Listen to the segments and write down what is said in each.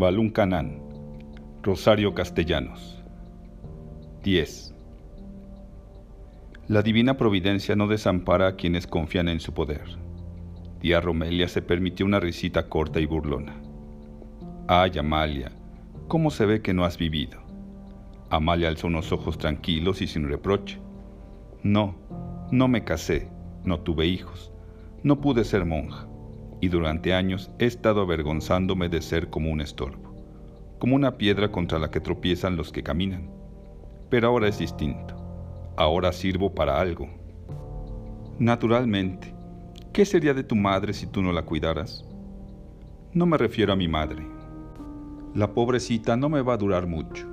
Balún Canán, Rosario Castellanos. 10. La divina providencia no desampara a quienes confían en su poder. Tía Romelia se permitió una risita corta y burlona. Ay, Amalia, ¿cómo se ve que no has vivido? Amalia alzó unos ojos tranquilos y sin reproche. No, no me casé, no tuve hijos, no pude ser monja, y durante años he estado avergonzándome de ser como un estorbo, como una piedra contra la que tropiezan los que caminan. Pero ahora es distinto ahora sirvo para algo. Naturalmente, ¿qué sería de tu madre si tú no la cuidaras? No me refiero a mi madre. La pobrecita no me va a durar mucho.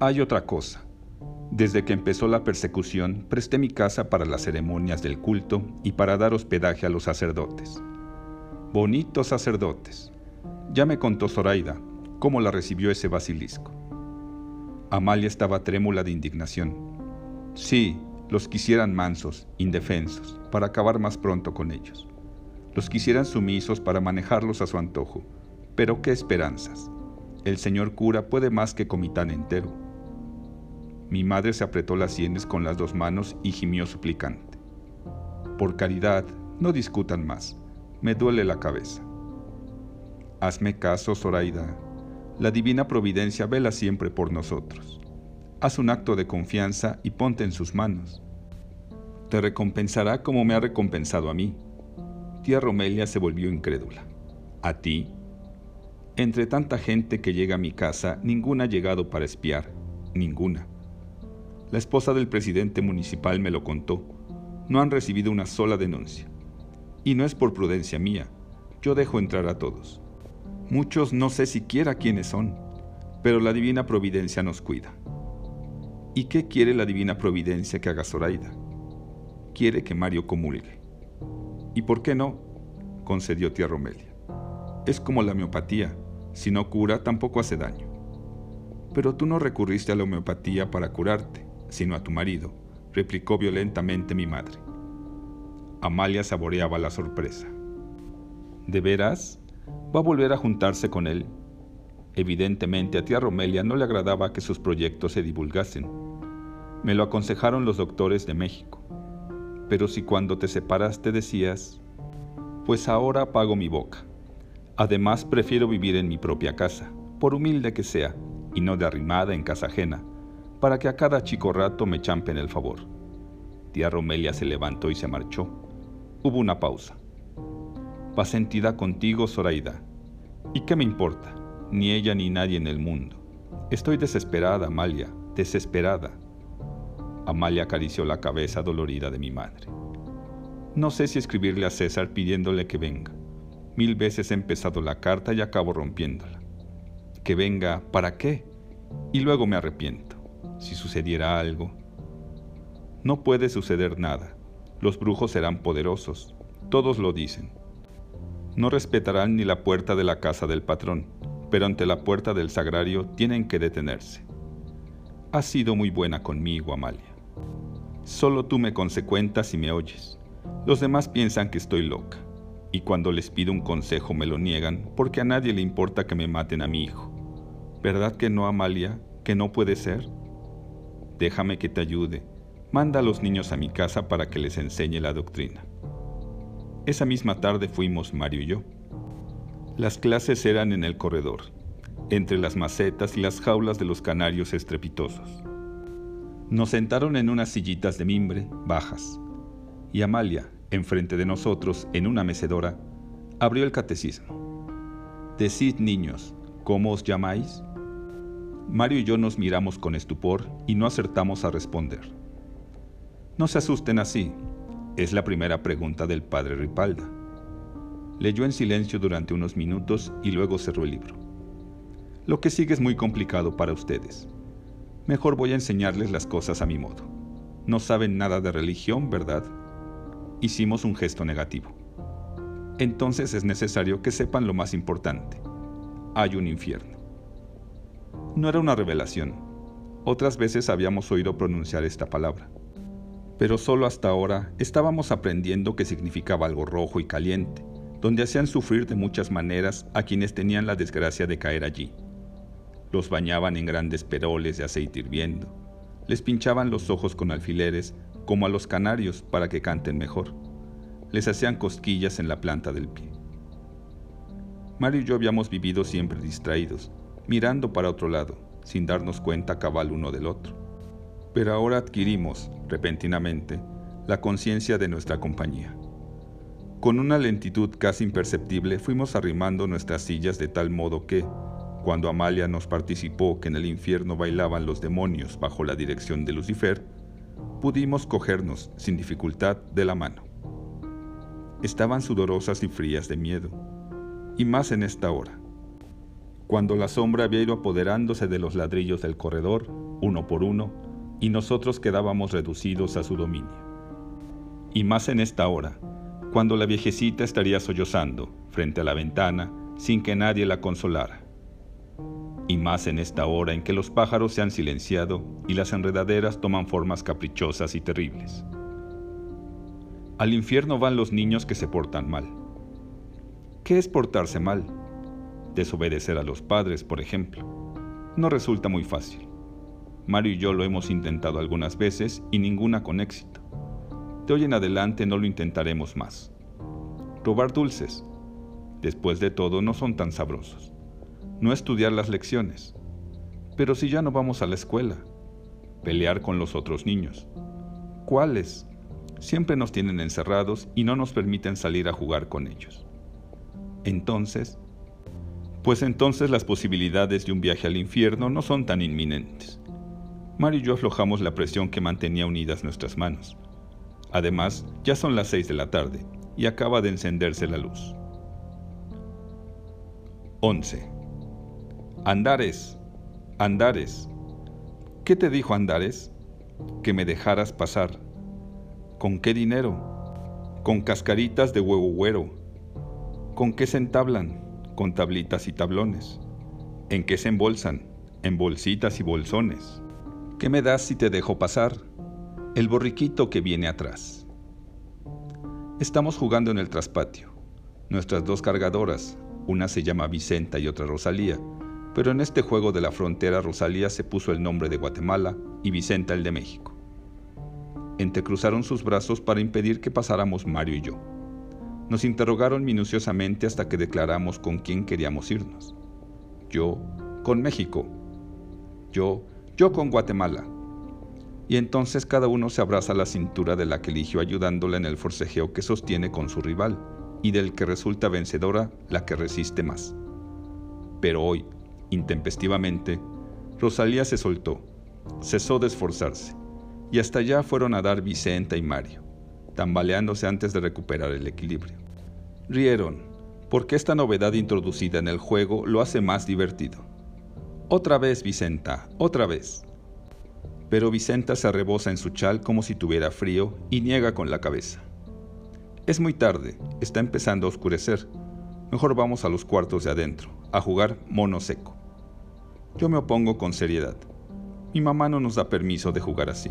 Hay otra cosa. Desde que empezó la persecución, presté mi casa para las ceremonias del culto y para dar hospedaje a los sacerdotes. Bonitos sacerdotes. Ya me contó Zoraida cómo la recibió ese basilisco. Amalia estaba trémula de indignación. Sí, los quisieran mansos, indefensos, para acabar más pronto con ellos. Los quisieran sumisos para manejarlos a su antojo. Pero qué esperanzas. El señor cura puede más que comitán entero. Mi madre se apretó las sienes con las dos manos y gimió suplicante. Por caridad, no discutan más. Me duele la cabeza. Hazme caso, Zoraida. La divina providencia vela siempre por nosotros. Haz un acto de confianza y ponte en sus manos. Te recompensará como me ha recompensado a mí. Tía Romelia se volvió incrédula. ¿A ti? Entre tanta gente que llega a mi casa, ninguna ha llegado para espiar. Ninguna. La esposa del presidente municipal me lo contó. No han recibido una sola denuncia. Y no es por prudencia mía. Yo dejo entrar a todos. Muchos no sé siquiera quiénes son, pero la divina providencia nos cuida. ¿Y qué quiere la divina providencia que haga Zoraida? Quiere que Mario comulgue. ¿Y por qué no? concedió tía Romelia. Es como la homeopatía, si no cura tampoco hace daño. Pero tú no recurriste a la homeopatía para curarte, sino a tu marido, replicó violentamente mi madre. Amalia saboreaba la sorpresa. ¿De veras? ¿Va a volver a juntarse con él? Evidentemente a tía Romelia no le agradaba que sus proyectos se divulgasen. Me lo aconsejaron los doctores de México. Pero si cuando te separaste decías, pues ahora apago mi boca. Además prefiero vivir en mi propia casa, por humilde que sea, y no de arrimada en casa ajena, para que a cada chico rato me champen el favor. Tía Romelia se levantó y se marchó. Hubo una pausa. Va sentida contigo, Zoraida. ¿Y qué me importa? ni ella ni nadie en el mundo. Estoy desesperada, Amalia, desesperada. Amalia acarició la cabeza dolorida de mi madre. No sé si escribirle a César pidiéndole que venga. Mil veces he empezado la carta y acabo rompiéndola. Que venga, ¿para qué? Y luego me arrepiento. Si sucediera algo. No puede suceder nada. Los brujos serán poderosos. Todos lo dicen. No respetarán ni la puerta de la casa del patrón pero ante la puerta del sagrario tienen que detenerse. Has sido muy buena conmigo, Amalia. Solo tú me consecuentas y me oyes. Los demás piensan que estoy loca, y cuando les pido un consejo me lo niegan porque a nadie le importa que me maten a mi hijo. ¿Verdad que no, Amalia? ¿Que no puede ser? Déjame que te ayude. Manda a los niños a mi casa para que les enseñe la doctrina. Esa misma tarde fuimos Mario y yo. Las clases eran en el corredor, entre las macetas y las jaulas de los canarios estrepitosos. Nos sentaron en unas sillitas de mimbre bajas, y Amalia, enfrente de nosotros, en una mecedora, abrió el catecismo. Decid, niños, ¿cómo os llamáis? Mario y yo nos miramos con estupor y no acertamos a responder. No se asusten así, es la primera pregunta del padre Ripalda. Leyó en silencio durante unos minutos y luego cerró el libro. Lo que sigue es muy complicado para ustedes. Mejor voy a enseñarles las cosas a mi modo. No saben nada de religión, ¿verdad? Hicimos un gesto negativo. Entonces es necesario que sepan lo más importante. Hay un infierno. No era una revelación. Otras veces habíamos oído pronunciar esta palabra. Pero solo hasta ahora estábamos aprendiendo que significaba algo rojo y caliente, donde hacían sufrir de muchas maneras a quienes tenían la desgracia de caer allí. Los bañaban en grandes peroles de aceite hirviendo, les pinchaban los ojos con alfileres como a los canarios para que canten mejor, les hacían cosquillas en la planta del pie. Mario y yo habíamos vivido siempre distraídos, mirando para otro lado, sin darnos cuenta cabal uno del otro. Pero ahora adquirimos, repentinamente, la conciencia de nuestra compañía. Con una lentitud casi imperceptible fuimos arrimando nuestras sillas de tal modo que, cuando Amalia nos participó que en el infierno bailaban los demonios bajo la dirección de Lucifer, pudimos cogernos sin dificultad de la mano. Estaban sudorosas y frías de miedo, y más en esta hora, cuando la sombra había ido apoderándose de los ladrillos del corredor, uno por uno, y nosotros quedábamos reducidos a su dominio. Y más en esta hora, cuando la viejecita estaría sollozando frente a la ventana sin que nadie la consolara. Y más en esta hora en que los pájaros se han silenciado y las enredaderas toman formas caprichosas y terribles. Al infierno van los niños que se portan mal. ¿Qué es portarse mal? Desobedecer a los padres, por ejemplo. No resulta muy fácil. Mario y yo lo hemos intentado algunas veces y ninguna con éxito. De hoy en adelante no lo intentaremos más. Robar dulces. Después de todo, no son tan sabrosos. No estudiar las lecciones. Pero si ya no vamos a la escuela. Pelear con los otros niños. ¿Cuáles? Siempre nos tienen encerrados y no nos permiten salir a jugar con ellos. Entonces, pues entonces las posibilidades de un viaje al infierno no son tan inminentes. Mario y yo aflojamos la presión que mantenía unidas nuestras manos. Además, ya son las seis de la tarde y acaba de encenderse la luz. 11. Andares, Andares. ¿Qué te dijo Andares? Que me dejaras pasar. ¿Con qué dinero? Con cascaritas de huevo güero. ¿Con qué se entablan? Con tablitas y tablones. ¿En qué se embolsan? En bolsitas y bolsones. ¿Qué me das si te dejo pasar? el borriquito que viene atrás. Estamos jugando en el traspatio. Nuestras dos cargadoras, una se llama Vicenta y otra Rosalía, pero en este juego de la frontera Rosalía se puso el nombre de Guatemala y Vicenta el de México. Entrecruzaron sus brazos para impedir que pasáramos Mario y yo. Nos interrogaron minuciosamente hasta que declaramos con quién queríamos irnos. Yo, con México. Yo, yo con Guatemala y entonces cada uno se abraza la cintura de la que eligió ayudándola en el forcejeo que sostiene con su rival, y del que resulta vencedora la que resiste más. Pero hoy, intempestivamente, Rosalía se soltó, cesó de esforzarse, y hasta allá fueron a dar Vicenta y Mario, tambaleándose antes de recuperar el equilibrio. Rieron, porque esta novedad introducida en el juego lo hace más divertido. Otra vez, Vicenta, otra vez pero Vicenta se arrebosa en su chal como si tuviera frío y niega con la cabeza. Es muy tarde, está empezando a oscurecer. Mejor vamos a los cuartos de adentro, a jugar mono seco. Yo me opongo con seriedad. Mi mamá no nos da permiso de jugar así.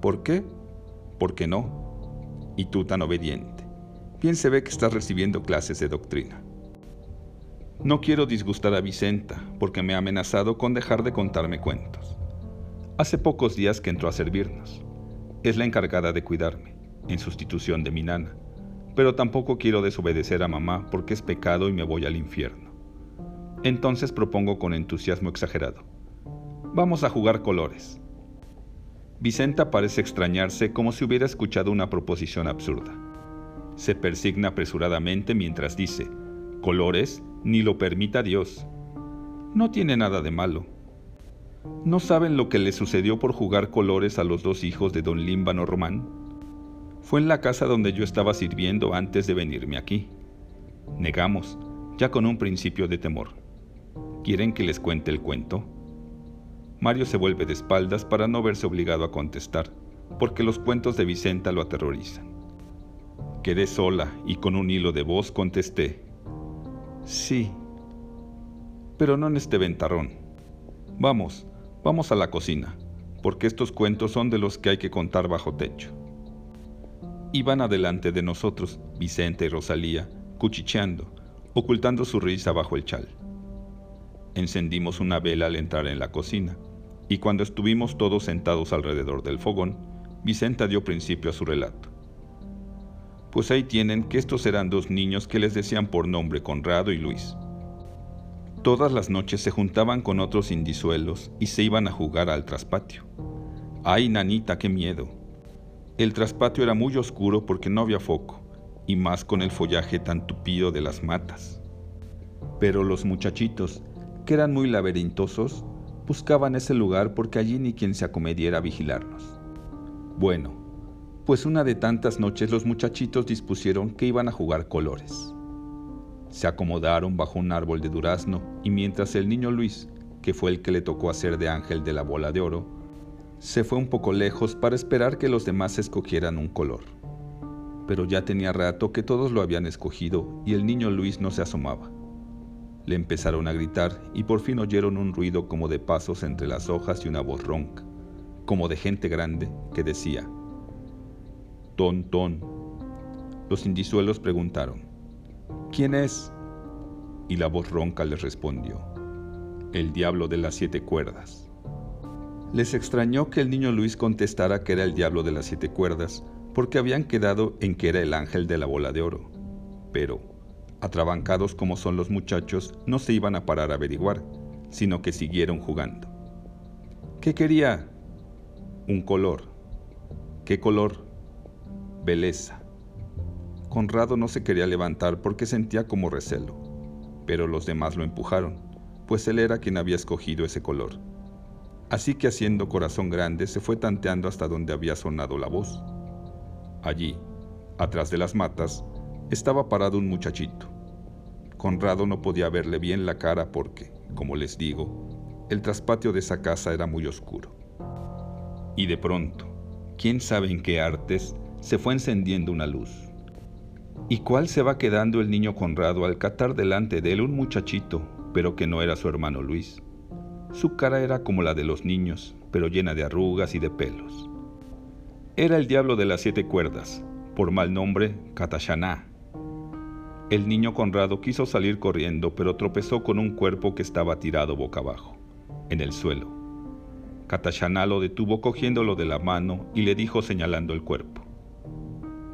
¿Por qué? ¿Por qué no? Y tú tan obediente. Bien se ve que estás recibiendo clases de doctrina. No quiero disgustar a Vicenta porque me ha amenazado con dejar de contarme cuentos. Hace pocos días que entró a servirnos. Es la encargada de cuidarme, en sustitución de mi nana, pero tampoco quiero desobedecer a mamá porque es pecado y me voy al infierno. Entonces propongo con entusiasmo exagerado. Vamos a jugar colores. Vicenta parece extrañarse como si hubiera escuchado una proposición absurda. Se persigna apresuradamente mientras dice, colores, ni lo permita Dios. No tiene nada de malo ¿No saben lo que le sucedió por jugar colores a los dos hijos de don Límbano Román? Fue en la casa donde yo estaba sirviendo antes de venirme aquí. Negamos, ya con un principio de temor. ¿Quieren que les cuente el cuento? Mario se vuelve de espaldas para no verse obligado a contestar, porque los cuentos de Vicenta lo aterrorizan. Quedé sola y con un hilo de voz contesté, sí, pero no en este ventarrón. Vamos, Vamos a la cocina, porque estos cuentos son de los que hay que contar bajo techo. Iban adelante de nosotros, Vicente y Rosalía, cuchicheando, ocultando su risa bajo el chal. Encendimos una vela al entrar en la cocina, y cuando estuvimos todos sentados alrededor del fogón, Vicenta dio principio a su relato. Pues ahí tienen que estos eran dos niños que les decían por nombre Conrado y Luis. Todas las noches se juntaban con otros indisuelos y se iban a jugar al traspatio. ¡Ay, nanita, qué miedo! El traspatio era muy oscuro porque no había foco, y más con el follaje tan tupido de las matas. Pero los muchachitos, que eran muy laberintosos, buscaban ese lugar porque allí ni quien se acomediera a vigilarlos. Bueno, pues una de tantas noches los muchachitos dispusieron que iban a jugar colores. Se acomodaron bajo un árbol de durazno y mientras el niño Luis, que fue el que le tocó hacer de ángel de la bola de oro, se fue un poco lejos para esperar que los demás escogieran un color. Pero ya tenía rato que todos lo habían escogido y el niño Luis no se asomaba. Le empezaron a gritar y por fin oyeron un ruido como de pasos entre las hojas y una voz ronca, como de gente grande, que decía, Ton, ton. Los indisuelos preguntaron, ¿Quién es? Y la voz ronca les respondió, el diablo de las siete cuerdas. Les extrañó que el niño Luis contestara que era el diablo de las siete cuerdas, porque habían quedado en que era el ángel de la bola de oro. Pero, atrabancados como son los muchachos, no se iban a parar a averiguar, sino que siguieron jugando. ¿Qué quería? Un color. ¿Qué color? Belleza. Conrado no se quería levantar porque sentía como recelo, pero los demás lo empujaron, pues él era quien había escogido ese color. Así que haciendo corazón grande se fue tanteando hasta donde había sonado la voz. Allí, atrás de las matas, estaba parado un muchachito. Conrado no podía verle bien la cara porque, como les digo, el traspatio de esa casa era muy oscuro. Y de pronto, quién sabe en qué artes, se fue encendiendo una luz. ¿Y cuál se va quedando el niño Conrado al catar delante de él un muchachito, pero que no era su hermano Luis? Su cara era como la de los niños, pero llena de arrugas y de pelos. Era el diablo de las siete cuerdas, por mal nombre, Catashaná. El niño Conrado quiso salir corriendo, pero tropezó con un cuerpo que estaba tirado boca abajo, en el suelo. Catashaná lo detuvo cogiéndolo de la mano y le dijo señalando el cuerpo.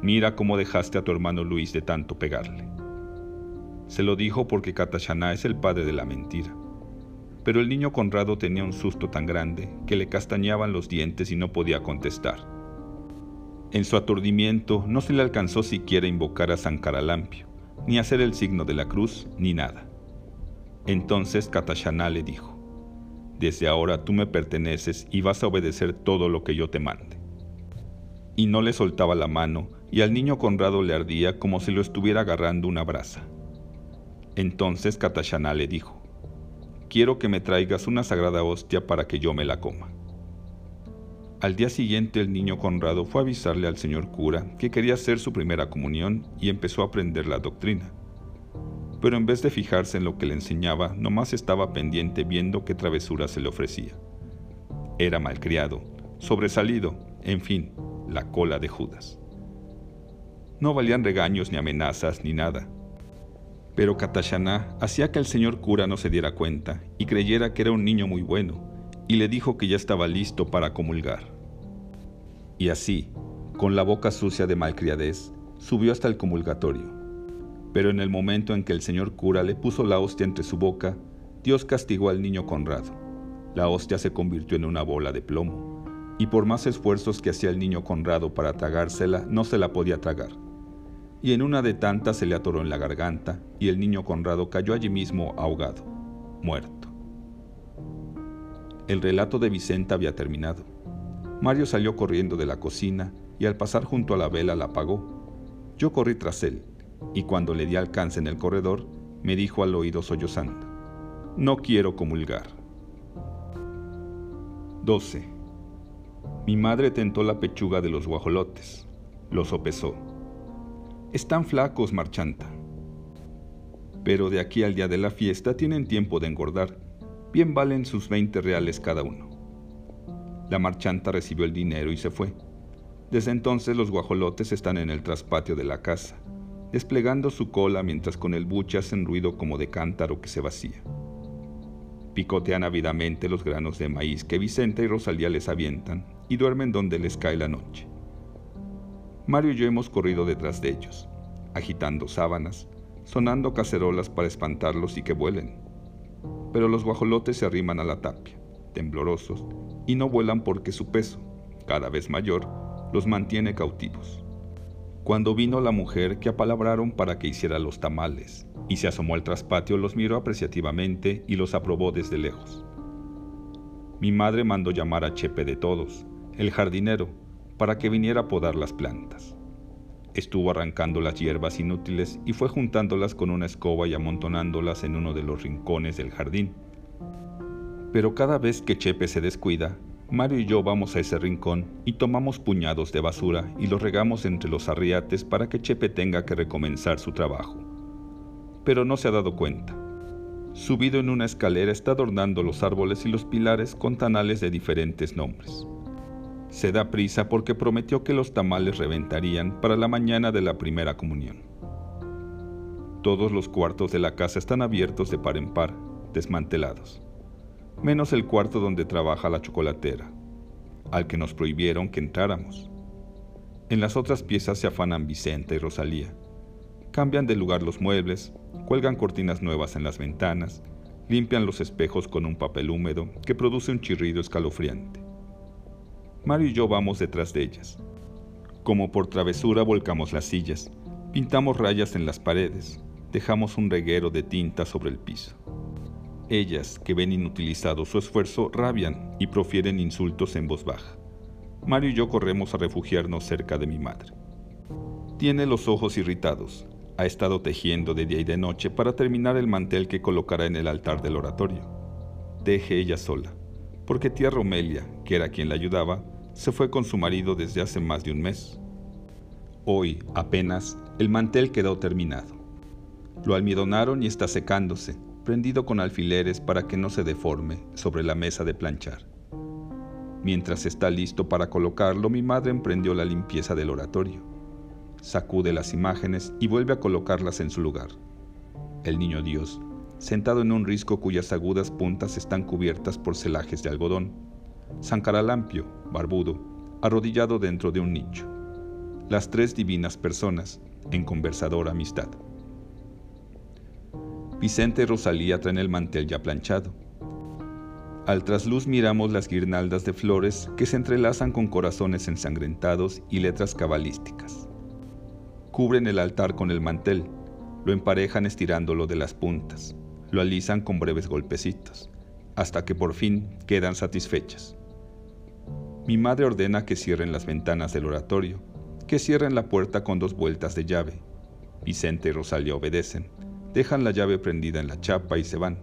Mira cómo dejaste a tu hermano Luis de tanto pegarle. Se lo dijo porque Katashaná es el padre de la mentira. Pero el niño Conrado tenía un susto tan grande que le castañaban los dientes y no podía contestar. En su aturdimiento no se le alcanzó siquiera invocar a San Caralampio, ni hacer el signo de la cruz, ni nada. Entonces Katashaná le dijo, Desde ahora tú me perteneces y vas a obedecer todo lo que yo te mande. Y no le soltaba la mano y al niño Conrado le ardía como si lo estuviera agarrando una brasa. Entonces Katashana le dijo, Quiero que me traigas una sagrada hostia para que yo me la coma. Al día siguiente el niño Conrado fue a avisarle al señor cura que quería hacer su primera comunión y empezó a aprender la doctrina. Pero en vez de fijarse en lo que le enseñaba, nomás estaba pendiente viendo qué travesura se le ofrecía. Era malcriado, sobresalido, en fin, la cola de Judas. No valían regaños ni amenazas ni nada. Pero Katashana hacía que el señor cura no se diera cuenta y creyera que era un niño muy bueno, y le dijo que ya estaba listo para comulgar. Y así, con la boca sucia de malcriadez, subió hasta el comulgatorio. Pero en el momento en que el señor cura le puso la hostia entre su boca, Dios castigó al niño Conrado. La hostia se convirtió en una bola de plomo, y por más esfuerzos que hacía el niño Conrado para tragársela, no se la podía tragar y en una de tantas se le atoró en la garganta y el niño Conrado cayó allí mismo ahogado, muerto. El relato de Vicenta había terminado. Mario salió corriendo de la cocina y al pasar junto a la vela la apagó. Yo corrí tras él y cuando le di alcance en el corredor, me dijo al oído sollozando, no quiero comulgar. 12. Mi madre tentó la pechuga de los guajolotes, los sopesó están flacos, marchanta. Pero de aquí al día de la fiesta tienen tiempo de engordar. Bien valen sus 20 reales cada uno. La marchanta recibió el dinero y se fue. Desde entonces los guajolotes están en el traspatio de la casa, desplegando su cola mientras con el buche hacen ruido como de cántaro que se vacía. Picotean ávidamente los granos de maíz que Vicenta y Rosalía les avientan y duermen donde les cae la noche. Mario y yo hemos corrido detrás de ellos, agitando sábanas, sonando cacerolas para espantarlos y que vuelen. Pero los guajolotes se arriman a la tapia, temblorosos, y no vuelan porque su peso, cada vez mayor, los mantiene cautivos. Cuando vino la mujer que apalabraron para que hiciera los tamales, y se asomó al traspatio, los miró apreciativamente y los aprobó desde lejos. Mi madre mandó llamar a Chepe de todos, el jardinero, para que viniera a podar las plantas. Estuvo arrancando las hierbas inútiles y fue juntándolas con una escoba y amontonándolas en uno de los rincones del jardín. Pero cada vez que Chepe se descuida, Mario y yo vamos a ese rincón y tomamos puñados de basura y los regamos entre los arriates para que Chepe tenga que recomenzar su trabajo. Pero no se ha dado cuenta. Subido en una escalera está adornando los árboles y los pilares con tanales de diferentes nombres. Se da prisa porque prometió que los tamales reventarían para la mañana de la primera comunión. Todos los cuartos de la casa están abiertos de par en par, desmantelados menos el cuarto donde trabaja la chocolatera, al que nos prohibieron que entráramos. En las otras piezas se afanan Vicenta y Rosalía. Cambian de lugar los muebles, cuelgan cortinas nuevas en las ventanas, limpian los espejos con un papel húmedo que produce un chirrido escalofriante. Mario y yo vamos detrás de ellas. Como por travesura volcamos las sillas, pintamos rayas en las paredes, dejamos un reguero de tinta sobre el piso. Ellas, que ven inutilizado su esfuerzo, rabian y profieren insultos en voz baja. Mario y yo corremos a refugiarnos cerca de mi madre. Tiene los ojos irritados. Ha estado tejiendo de día y de noche para terminar el mantel que colocará en el altar del oratorio. Deje ella sola, porque tía Romelia, que era quien la ayudaba, se fue con su marido desde hace más de un mes. Hoy, apenas, el mantel quedó terminado. Lo almidonaron y está secándose, prendido con alfileres para que no se deforme sobre la mesa de planchar. Mientras está listo para colocarlo, mi madre emprendió la limpieza del oratorio. Sacude las imágenes y vuelve a colocarlas en su lugar. El niño Dios, sentado en un risco cuyas agudas puntas están cubiertas por celajes de algodón. San Caralampio, barbudo, arrodillado dentro de un nicho. Las tres divinas personas, en conversadora amistad. Vicente y Rosalía traen el mantel ya planchado. Al trasluz miramos las guirnaldas de flores que se entrelazan con corazones ensangrentados y letras cabalísticas. Cubren el altar con el mantel, lo emparejan estirándolo de las puntas, lo alisan con breves golpecitos, hasta que por fin quedan satisfechas. Mi madre ordena que cierren las ventanas del oratorio, que cierren la puerta con dos vueltas de llave. Vicente y Rosalía obedecen dejan la llave prendida en la chapa y se van.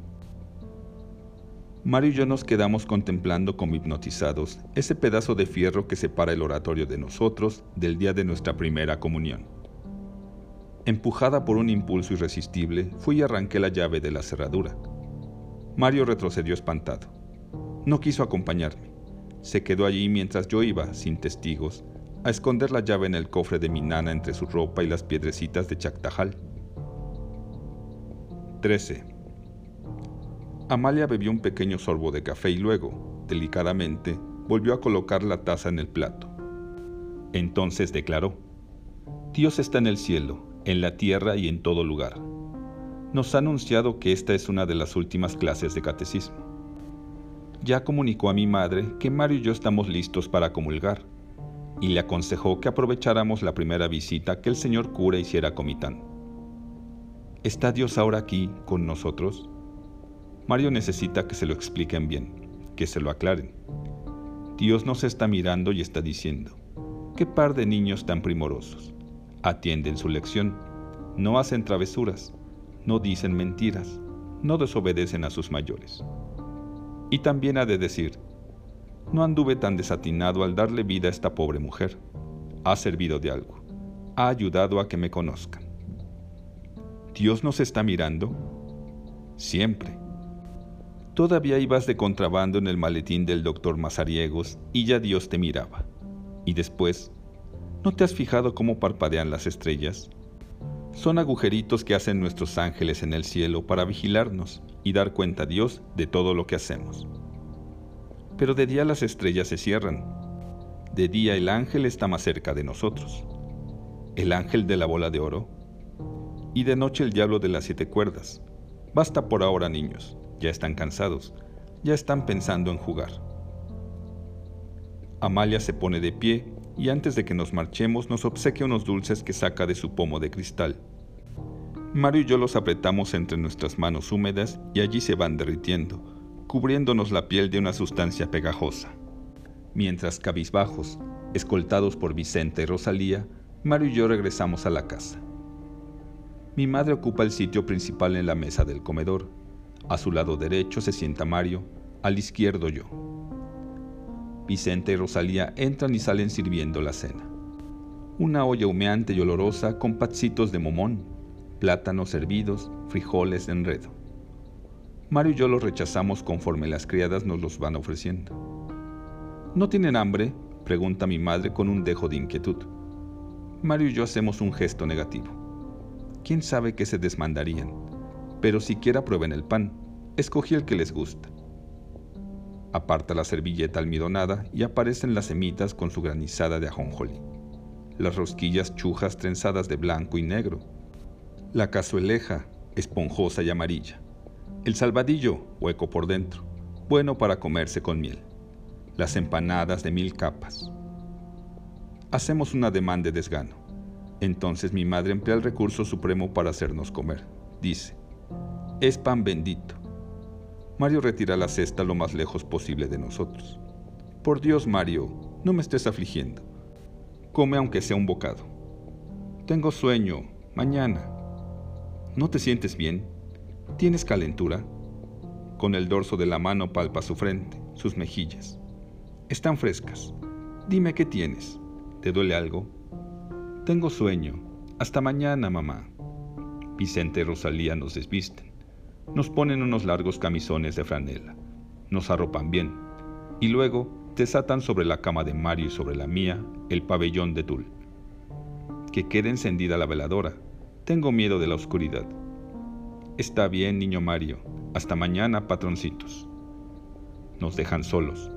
Mario y yo nos quedamos contemplando como hipnotizados ese pedazo de fierro que separa el oratorio de nosotros del día de nuestra primera comunión. Empujada por un impulso irresistible, fui y arranqué la llave de la cerradura. Mario retrocedió espantado. No quiso acompañarme. Se quedó allí mientras yo iba, sin testigos, a esconder la llave en el cofre de mi nana entre su ropa y las piedrecitas de Chactajal. 13. Amalia bebió un pequeño sorbo de café y luego, delicadamente, volvió a colocar la taza en el plato. Entonces declaró, Dios está en el cielo, en la tierra y en todo lugar. Nos ha anunciado que esta es una de las últimas clases de catecismo. Ya comunicó a mi madre que Mario y yo estamos listos para comulgar, y le aconsejó que aprovecháramos la primera visita que el señor cura hiciera a Comitán. ¿Está Dios ahora aquí con nosotros? Mario necesita que se lo expliquen bien, que se lo aclaren. Dios nos está mirando y está diciendo, qué par de niños tan primorosos. Atienden su lección, no hacen travesuras, no dicen mentiras, no desobedecen a sus mayores. Y también ha de decir, no anduve tan desatinado al darle vida a esta pobre mujer. Ha servido de algo, ha ayudado a que me conozcan. ¿Dios nos está mirando? Siempre. Todavía ibas de contrabando en el maletín del doctor Mazariegos y ya Dios te miraba. Y después, ¿no te has fijado cómo parpadean las estrellas? Son agujeritos que hacen nuestros ángeles en el cielo para vigilarnos y dar cuenta a Dios de todo lo que hacemos. Pero de día las estrellas se cierran. De día el ángel está más cerca de nosotros. El ángel de la bola de oro. Y de noche el diablo de las siete cuerdas. Basta por ahora, niños. Ya están cansados. Ya están pensando en jugar. Amalia se pone de pie y antes de que nos marchemos nos obsequia unos dulces que saca de su pomo de cristal. Mario y yo los apretamos entre nuestras manos húmedas y allí se van derritiendo, cubriéndonos la piel de una sustancia pegajosa. Mientras cabizbajos, escoltados por Vicente y Rosalía, Mario y yo regresamos a la casa. Mi madre ocupa el sitio principal en la mesa del comedor. A su lado derecho se sienta Mario, al izquierdo yo. Vicente y Rosalía entran y salen sirviendo la cena. Una olla humeante y olorosa con patsitos de momón, plátanos hervidos, frijoles enredo. Mario y yo los rechazamos conforme las criadas nos los van ofreciendo. ¿No tienen hambre? pregunta mi madre con un dejo de inquietud. Mario y yo hacemos un gesto negativo. ¿Quién sabe qué se desmandarían? Pero siquiera prueben el pan. Escogí el que les gusta. Aparta la servilleta almidonada y aparecen las semitas con su granizada de ajonjolí. Las rosquillas chujas trenzadas de blanco y negro. La cazueleja, esponjosa y amarilla. El salvadillo, hueco por dentro, bueno para comerse con miel. Las empanadas de mil capas. Hacemos una demanda de desgano. Entonces mi madre emplea el recurso supremo para hacernos comer. Dice, es pan bendito Mario retira la cesta lo más lejos posible de nosotros. Por Dios, Mario, no me estés afligiendo. Come aunque sea un bocado. Tengo sueño. Mañana. ¿No te sientes bien? ¿Tienes calentura? Con el dorso de la mano palpa su frente, sus mejillas. Están frescas. Dime qué tienes. ¿Te duele algo? Tengo sueño. Hasta mañana, mamá. Vicente y Rosalía nos desvisten. Nos ponen unos largos camisones de franela, nos arropan bien y luego desatan sobre la cama de Mario y sobre la mía el pabellón de tul. Que quede encendida la veladora. Tengo miedo de la oscuridad. Está bien, niño Mario. Hasta mañana, patroncitos. Nos dejan solos.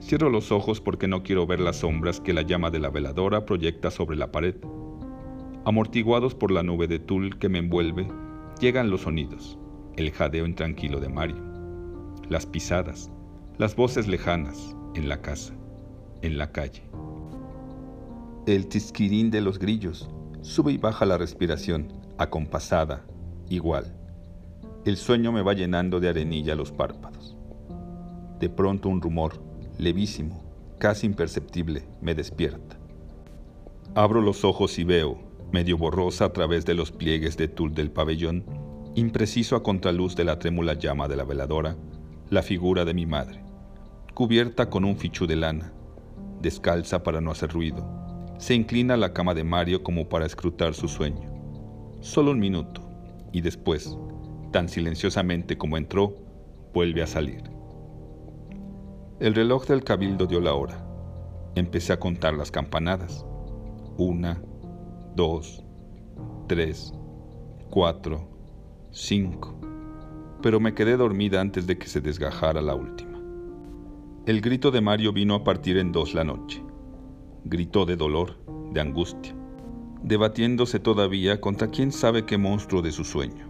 Cierro los ojos porque no quiero ver las sombras que la llama de la veladora proyecta sobre la pared. Amortiguados por la nube de tul que me envuelve, llegan los sonidos el jadeo intranquilo de Mario, las pisadas, las voces lejanas en la casa, en la calle. El tisquirín de los grillos, sube y baja la respiración, acompasada, igual. El sueño me va llenando de arenilla los párpados. De pronto un rumor, levísimo, casi imperceptible, me despierta. Abro los ojos y veo, medio borrosa a través de los pliegues de tul del pabellón, impreciso a contraluz de la trémula llama de la veladora, la figura de mi madre, cubierta con un fichú de lana, descalza para no hacer ruido, se inclina a la cama de Mario como para escrutar su sueño. Solo un minuto, y después, tan silenciosamente como entró, vuelve a salir. El reloj del cabildo dio la hora. Empecé a contar las campanadas. Una, dos, tres, cuatro, cinco, pero me quedé dormida antes de que se desgajara la última. El grito de Mario vino a partir en dos la noche. Gritó de dolor, de angustia, debatiéndose todavía contra quién sabe qué monstruo de su sueño.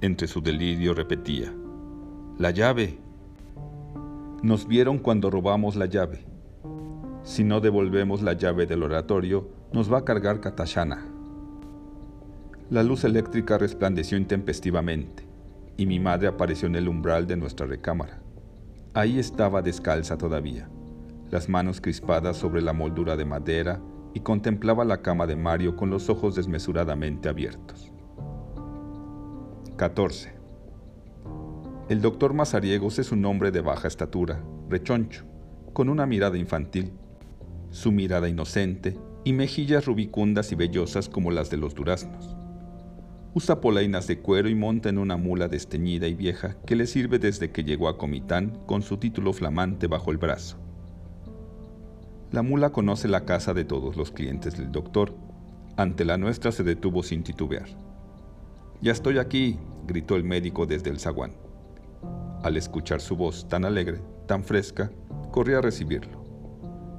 Entre su delirio repetía, La llave. Nos vieron cuando robamos la llave. Si no devolvemos la llave del oratorio, nos va a cargar Katashana. La luz eléctrica resplandeció intempestivamente y mi madre apareció en el umbral de nuestra recámara. Ahí estaba descalza todavía, las manos crispadas sobre la moldura de madera y contemplaba la cama de Mario con los ojos desmesuradamente abiertos. 14. El doctor Mazariegos es un hombre de baja estatura, rechoncho, con una mirada infantil, su mirada inocente y mejillas rubicundas y vellosas como las de los duraznos. Usa polainas de cuero y monta en una mula desteñida y vieja que le sirve desde que llegó a Comitán con su título flamante bajo el brazo. La mula conoce la casa de todos los clientes del doctor, ante la nuestra se detuvo sin titubear. Ya estoy aquí, gritó el médico desde el zaguán. Al escuchar su voz tan alegre, tan fresca, corrí a recibirlo.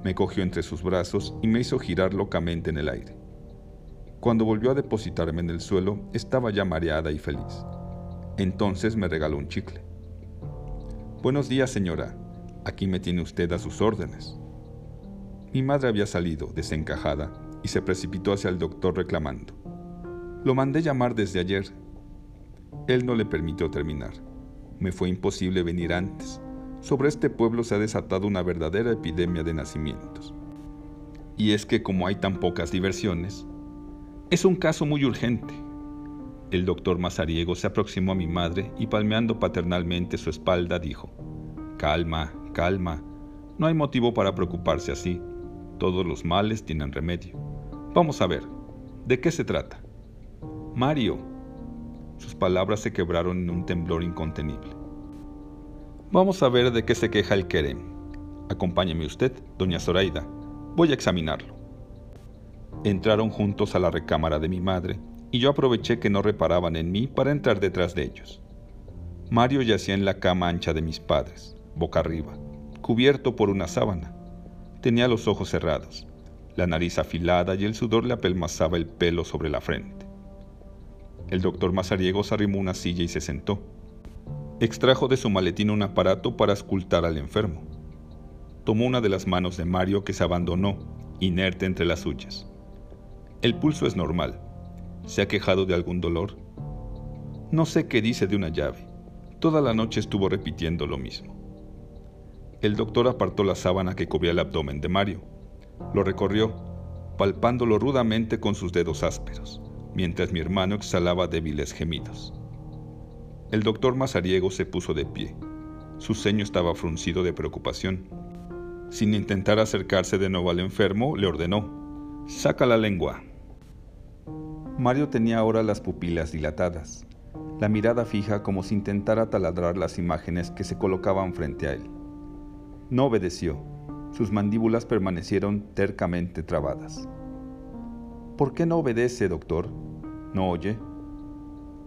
Me cogió entre sus brazos y me hizo girar locamente en el aire. Cuando volvió a depositarme en el suelo, estaba ya mareada y feliz. Entonces me regaló un chicle. Buenos días, señora. Aquí me tiene usted a sus órdenes. Mi madre había salido, desencajada, y se precipitó hacia el doctor reclamando. Lo mandé llamar desde ayer. Él no le permitió terminar. Me fue imposible venir antes. Sobre este pueblo se ha desatado una verdadera epidemia de nacimientos. Y es que como hay tan pocas diversiones, es un caso muy urgente. El doctor Mazariego se aproximó a mi madre y palmeando paternalmente su espalda dijo, Calma, calma, no hay motivo para preocuparse así. Todos los males tienen remedio. Vamos a ver, ¿de qué se trata? Mario. Sus palabras se quebraron en un temblor incontenible. Vamos a ver de qué se queja el querem. Acompáñeme usted, doña Zoraida. Voy a examinarlo. Entraron juntos a la recámara de mi madre y yo aproveché que no reparaban en mí para entrar detrás de ellos. Mario yacía en la cama ancha de mis padres, boca arriba, cubierto por una sábana. Tenía los ojos cerrados, la nariz afilada y el sudor le apelmazaba el pelo sobre la frente. El doctor Mazariegos arrimó una silla y se sentó. Extrajo de su maletín un aparato para escultar al enfermo. Tomó una de las manos de Mario que se abandonó, inerte entre las suyas. El pulso es normal. ¿Se ha quejado de algún dolor? No sé qué dice de una llave. Toda la noche estuvo repitiendo lo mismo. El doctor apartó la sábana que cubría el abdomen de Mario lo recorrió, palpándolo rudamente con sus dedos ásperos, mientras mi hermano exhalaba débiles gemidos. El doctor Mazariego se puso de pie. Su ceño estaba fruncido de preocupación. Sin intentar acercarse de nuevo al enfermo, le ordenó, Saca la lengua. Mario tenía ahora las pupilas dilatadas, la mirada fija como si intentara taladrar las imágenes que se colocaban frente a él. No obedeció sus mandíbulas permanecieron tercamente trabadas. ¿Por qué no obedece, doctor? ¿No oye?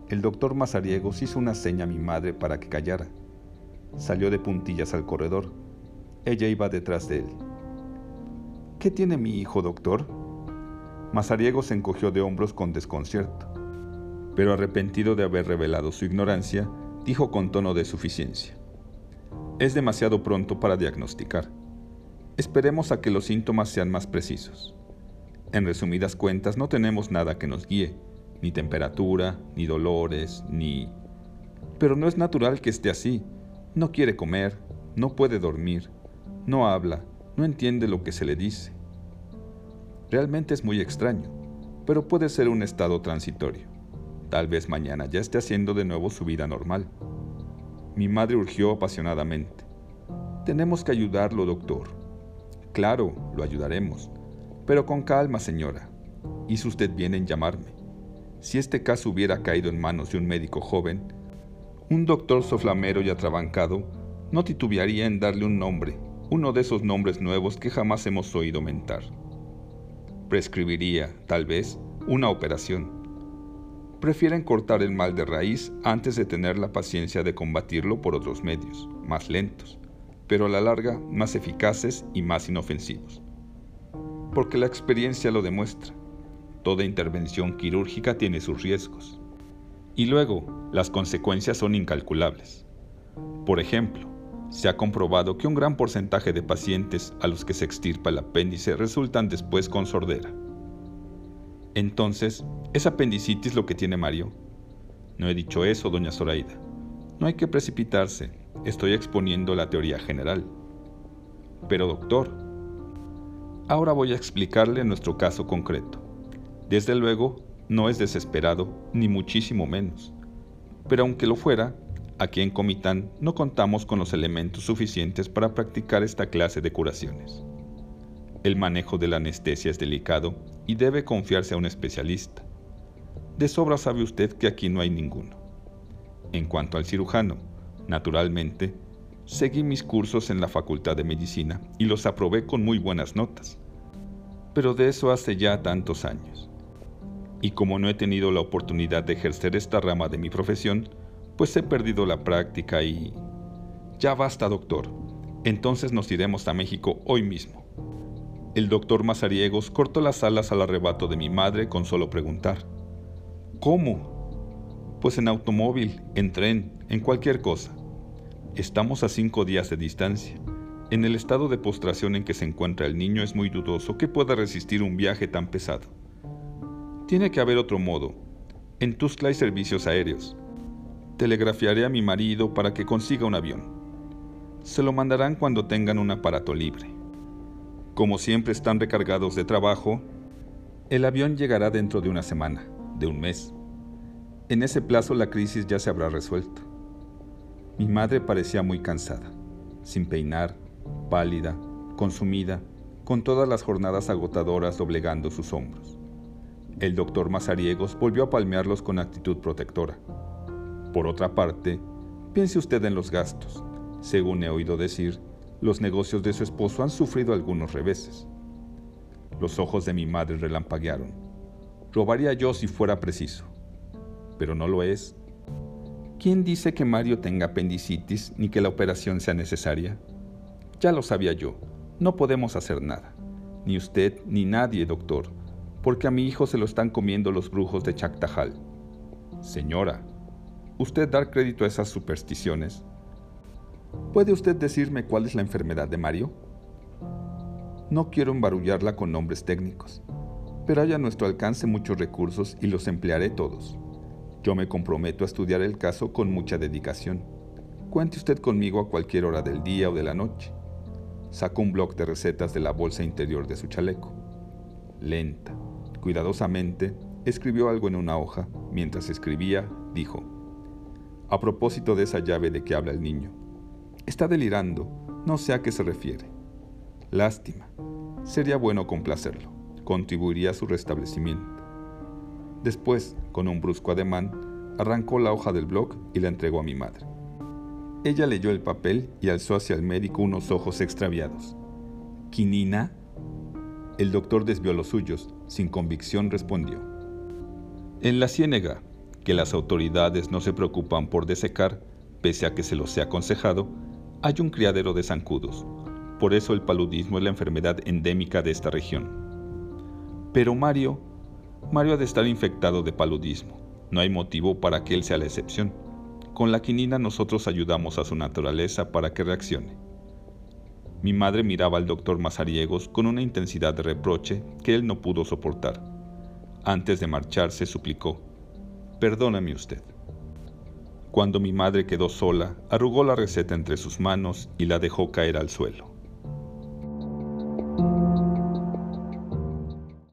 El doctor Mazariegos hizo una seña a mi madre para que callara. Salió de puntillas al corredor. Ella iba detrás de él. ¿Qué tiene mi hijo, doctor? Mazariegos se encogió de hombros con desconcierto, pero arrepentido de haber revelado su ignorancia, dijo con tono de suficiencia. Es demasiado pronto para diagnosticar. Esperemos a que los síntomas sean más precisos. En resumidas cuentas, no tenemos nada que nos guíe, ni temperatura, ni dolores, ni... Pero no es natural que esté así. No quiere comer, no puede dormir, no habla, no entiende lo que se le dice. Realmente es muy extraño, pero puede ser un estado transitorio. Tal vez mañana ya esté haciendo de nuevo su vida normal. Mi madre urgió apasionadamente. Tenemos que ayudarlo, doctor. Claro, lo ayudaremos. Pero con calma, señora. Hizo usted bien en llamarme. Si este caso hubiera caído en manos de un médico joven, un doctor soflamero y atrabancado, no titubearía en darle un nombre, uno de esos nombres nuevos que jamás hemos oído mentar. Prescribiría, tal vez, una operación. Prefieren cortar el mal de raíz antes de tener la paciencia de combatirlo por otros medios, más lentos, pero a la larga más eficaces y más inofensivos. Porque la experiencia lo demuestra. Toda intervención quirúrgica tiene sus riesgos. Y luego, las consecuencias son incalculables. Por ejemplo, se ha comprobado que un gran porcentaje de pacientes a los que se extirpa el apéndice resultan después con sordera. Entonces, ¿es apendicitis lo que tiene Mario? No he dicho eso, doña Zoraida. No hay que precipitarse, estoy exponiendo la teoría general. Pero doctor, ahora voy a explicarle nuestro caso concreto. Desde luego, no es desesperado, ni muchísimo menos. Pero aunque lo fuera, aquí en Comitán no contamos con los elementos suficientes para practicar esta clase de curaciones. El manejo de la anestesia es delicado y debe confiarse a un especialista. De sobra sabe usted que aquí no hay ninguno. En cuanto al cirujano, naturalmente, seguí mis cursos en la Facultad de Medicina y los aprobé con muy buenas notas. Pero de eso hace ya tantos años. Y como no he tenido la oportunidad de ejercer esta rama de mi profesión, pues he perdido la práctica y... Ya basta, doctor. Entonces nos iremos a México hoy mismo. El doctor Mazariegos cortó las alas al arrebato de mi madre con solo preguntar. ¿Cómo? Pues en automóvil, en tren, en cualquier cosa. Estamos a cinco días de distancia. En el estado de postración en que se encuentra el niño es muy dudoso que pueda resistir un viaje tan pesado. Tiene que haber otro modo. En Tuxtla hay servicios aéreos. Telegrafiaré a mi marido para que consiga un avión. Se lo mandarán cuando tengan un aparato libre. Como siempre están recargados de trabajo, el avión llegará dentro de una semana, de un mes. En ese plazo la crisis ya se habrá resuelto. Mi madre parecía muy cansada, sin peinar, pálida, consumida, con todas las jornadas agotadoras doblegando sus hombros. El doctor Mazariegos volvió a palmearlos con actitud protectora. Por otra parte, piense usted en los gastos. Según he oído decir, los negocios de su esposo han sufrido algunos reveses. Los ojos de mi madre relampaguearon. Robaría yo si fuera preciso. Pero no lo es ¿Quién dice que Mario tenga apendicitis ni que la operación sea necesaria? Ya lo sabía yo. No podemos hacer nada. Ni usted ni nadie, doctor, porque a mi hijo se lo están comiendo los brujos de Chactajal. Señora, ¿usted dar crédito a esas supersticiones? ¿Puede usted decirme cuál es la enfermedad de Mario? No quiero embarullarla con nombres técnicos, pero hay a nuestro alcance muchos recursos y los emplearé todos. Yo me comprometo a estudiar el caso con mucha dedicación. Cuente usted conmigo a cualquier hora del día o de la noche. Sacó un bloc de recetas de la bolsa interior de su chaleco. Lenta, cuidadosamente, escribió algo en una hoja. Mientras escribía, dijo, a propósito de esa llave de que habla el niño. Está delirando, no sé a qué se refiere. Lástima. Sería bueno complacerlo. Contribuiría a su restablecimiento. Después, con un brusco ademán, arrancó la hoja del blog y la entregó a mi madre. Ella leyó el papel y alzó hacia el médico unos ojos extraviados. ¿Quinina? El doctor desvió los suyos, sin convicción respondió. En la ciénega, que las autoridades no se preocupan por desecar, pese a que se los he aconsejado, hay un criadero de zancudos. Por eso el paludismo es la enfermedad endémica de esta región. Pero Mario Mario ha de estar infectado de paludismo. No hay motivo para que él sea la excepción. Con la quinina nosotros ayudamos a su naturaleza para que reaccione. Mi madre miraba al doctor Mazariegos con una intensidad de reproche que él no pudo soportar. Antes de marcharse suplicó, Perdóname usted. Cuando mi madre quedó sola, arrugó la receta entre sus manos y la dejó caer al suelo.